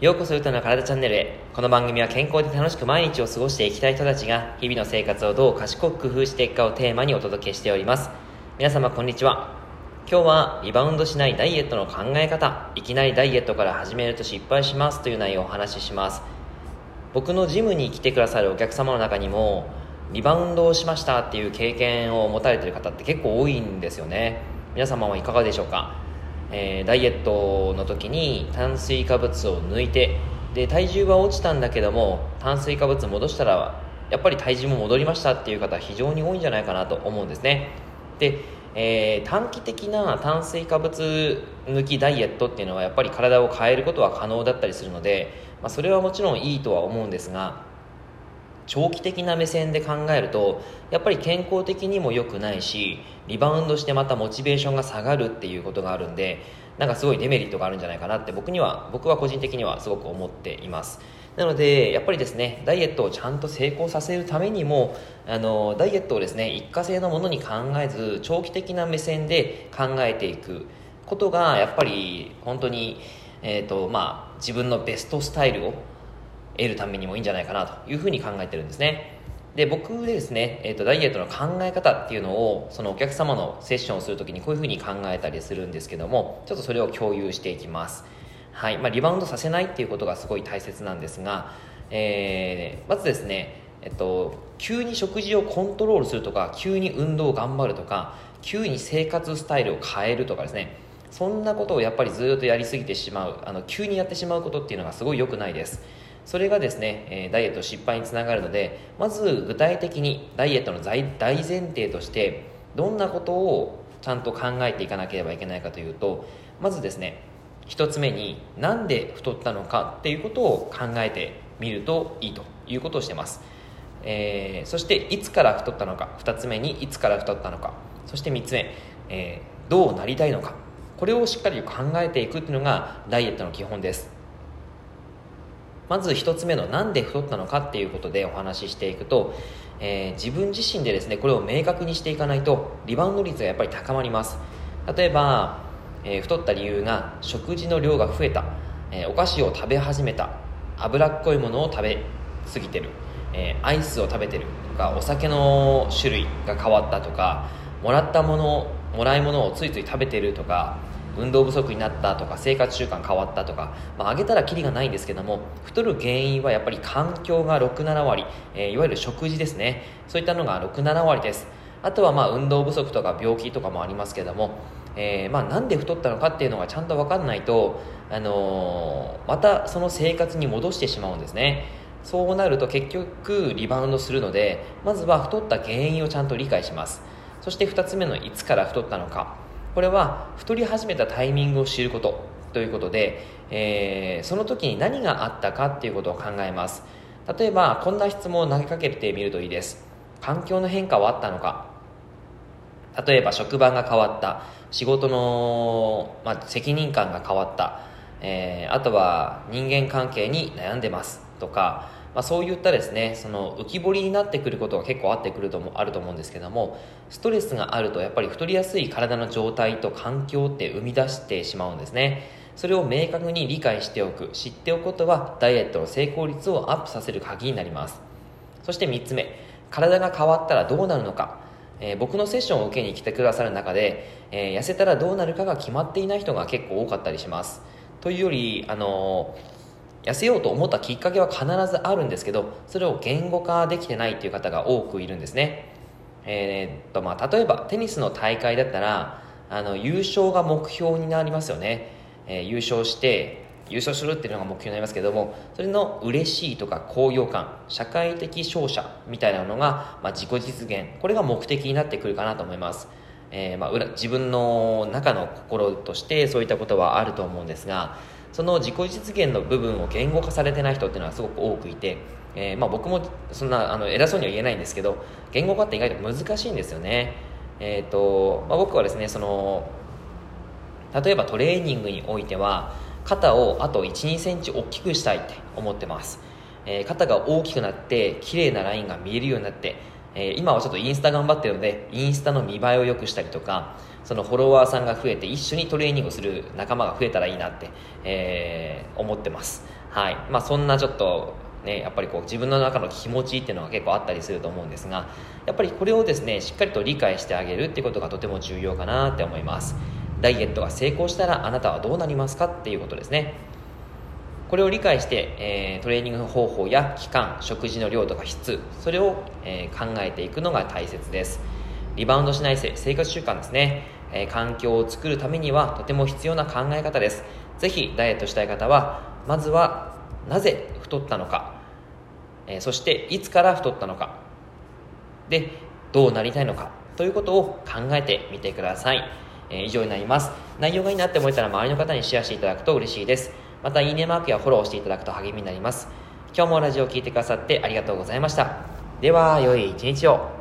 ようこそ歌の体チャンネルへ。この番組は健康で楽しく毎日を過ごしていきたい人たちが日々の生活をどう賢く工夫していくかをテーマにお届けしております。皆様こんにちは。今日はリバウンドしないダイエットの考え方いきなりダイエットから始めると失敗しますという内容をお話しします。僕のジムに来てくださるお客様の中にもリバウンドをしましたっていう経験を持たれてる方って結構多いんですよね。皆様はいかがでしょうか？えー、ダイエットの時に炭水化物を抜いてで体重は落ちたんだけども炭水化物戻したらやっぱり体重も戻りましたっていう方非常に多いんじゃないかなと思うんですね。で、えー、短期的な炭水化物抜きダイエットっていうのはやっぱり体を変えることは可能だったりするので、まあ、それはもちろんいいとは思うんですが長期的な目線で考えるとやっぱり健康的にも良くないしリバウンドしてまたモチベーションが下がるっていうことがあるんでなんかすごいデメリットがあるんじゃないかなって僕には僕は個人的にはすごく思っています。なのでやっぱりですねダイエットをちゃんと成功させるためにもあのダイエットをですね一過性のものに考えず長期的な目線で考えていくことがやっぱり本当に、えーとまあ、自分のベストスタイルを得るためにもいいんじゃないかなというふうに考えてるんですね。で僕でですね、えーと、ダイエットの考え方っていうのをそのお客様のセッションをするときにこういうふうに考えたりするんですけどもちょっとそれを共有していきます。はい。まあ、リバウンドさせないっていうことがすごい大切なんですが、えー、まずですね、えっと、急に食事をコントロールするとか急に運動を頑張るとか急に生活スタイルを変えるとかですね。そんなことをやっぱりずっとやりすぎてしまうあの急にやってしまうことっていうのがすごい良くないです。それがですね、えダイエット失敗につながるのでまず具体的にダイエットの大前提としてどんなことをちゃんと考えていかなければいけないかというとまずですね1つ目になんで太ったのかっていうことを考えてみるといいということをしてます、えー、そしていつから太ったのか。2つ目にいつから太ったのか。そして3つ目、えー、どうなりたいのか。これをしっかり考えていくっていうのがダイエットの基本です。まず1つ目のなんで太ったのかっていうことでお話ししていくと、えー、自分自身でですねこれを明確にしていかないとリバウンド率がやっぱり高まります。例えば、えー、太った理由が食事の量が増えた、えー、お菓子を食べ始めた。脂っこいものを食べ過ぎてる、えアイスを食べてる。とかお酒の種類が変わったとかもらったものもらい物をついつい食べてるとか運動不足になったとか生活習慣変わったとか、まあ、上げたらきりがないんですけども太る原因はやっぱり環境が67割、えー、いわゆる食事ですね。そういったのが67割です。あとはまあ運動不足とか病気とかもありますけども、えー、まあなんで太ったのかっていうのがちゃんと分かんないと、あのー、またその生活に戻してしまうんですね。そうなると結局リバウンドするのでまずは太った原因をちゃんと理解します。そして2つ目のいつから太ったのか。これは太り始めたタイミングを知ることということで、えー、その時に何があったかっていうことを考えます。例えばこんな質問を投げかけてみるといいです。環境の変化はあったのか。例えば職場が変わった。仕事の、まあ、責任感が変わった、えー、あとは人間関係に悩んでますとかまあ、そういったですねその浮き彫りになってくることが結構あってくるともあると思うんですけどもストレスがあるとやっぱり太りやすい体の状態と環境って生み出してしまうんですね。それを明確に理解しておく知っておくことはダイエットの成功率をアップさせる鍵になります。そして3つ目体が変わったらどうなるのか。えー、僕のセッションを受けに来てくださる中で、えー、痩せたらどうなるかが決まっていない人が結構多かったりします。というより、あのー痩せようと思ったきっかけは必ずあるんですけどそれを言語化できてないっていう方が多くいるんですね、えー、っとまあ、例えばテニスの大会だったらあの優勝が目標になりますよね、えー、優勝して優勝するっていうのが目標になりますけどもそれの嬉しいとか高揚感社会的勝者みたいなのが、まあ、自己実現これが目的になってくるかなと思います。えー、まあ、自分の中の心としてそういったことはあると思うんですがその自己実現の部分を言語化されてない人っていうのはすごく多くいて、えー、まあ、僕もそんなあの偉そうには言えないんですけど言語化って意外と難しいんですよね、えーとまあ、僕はですねその例えばトレーニングにおいては肩をあと1 2センチ大きくしたいって思ってます、えー、肩が大きくなって綺麗なラインが見えるようになってえー、今はちょっとインスタ頑張ってるのでインスタの見栄えを良くしたりとかそのフォロワーさんが増えて一緒にトレーニングをする仲間が増えたらいいなって、えー、思ってます。はい。まあそんなちょっとね、やっぱりこう自分の中の気持ちっていうのが結構あったりすると思うんですがやっぱりこれをですねしっかりと理解してあげるっていうことがとても重要かなって思います。ダイエットが成功したらあなたはどうなりますかっていうことですね。これを理解して、えー、トレーニング方法や期間食事の量とか質それを、えー、考えていくのが大切です。リバウンドしない生活習慣ですね、えー、環境を作るためにはとても必要な考え方です。ぜひダイエットしたい方はまずはなぜ太ったのか、えそしていつから太ったのか。でどうなりたいのか。ということを考えてみてください、え以上になります。内容がいいなって思えたら周りの方にシェアしていただくと嬉しいです。またいいねマークやフォローしていただくと励みになります。今日もラジオを聴いてくださってありがとうございました。では良い一日を。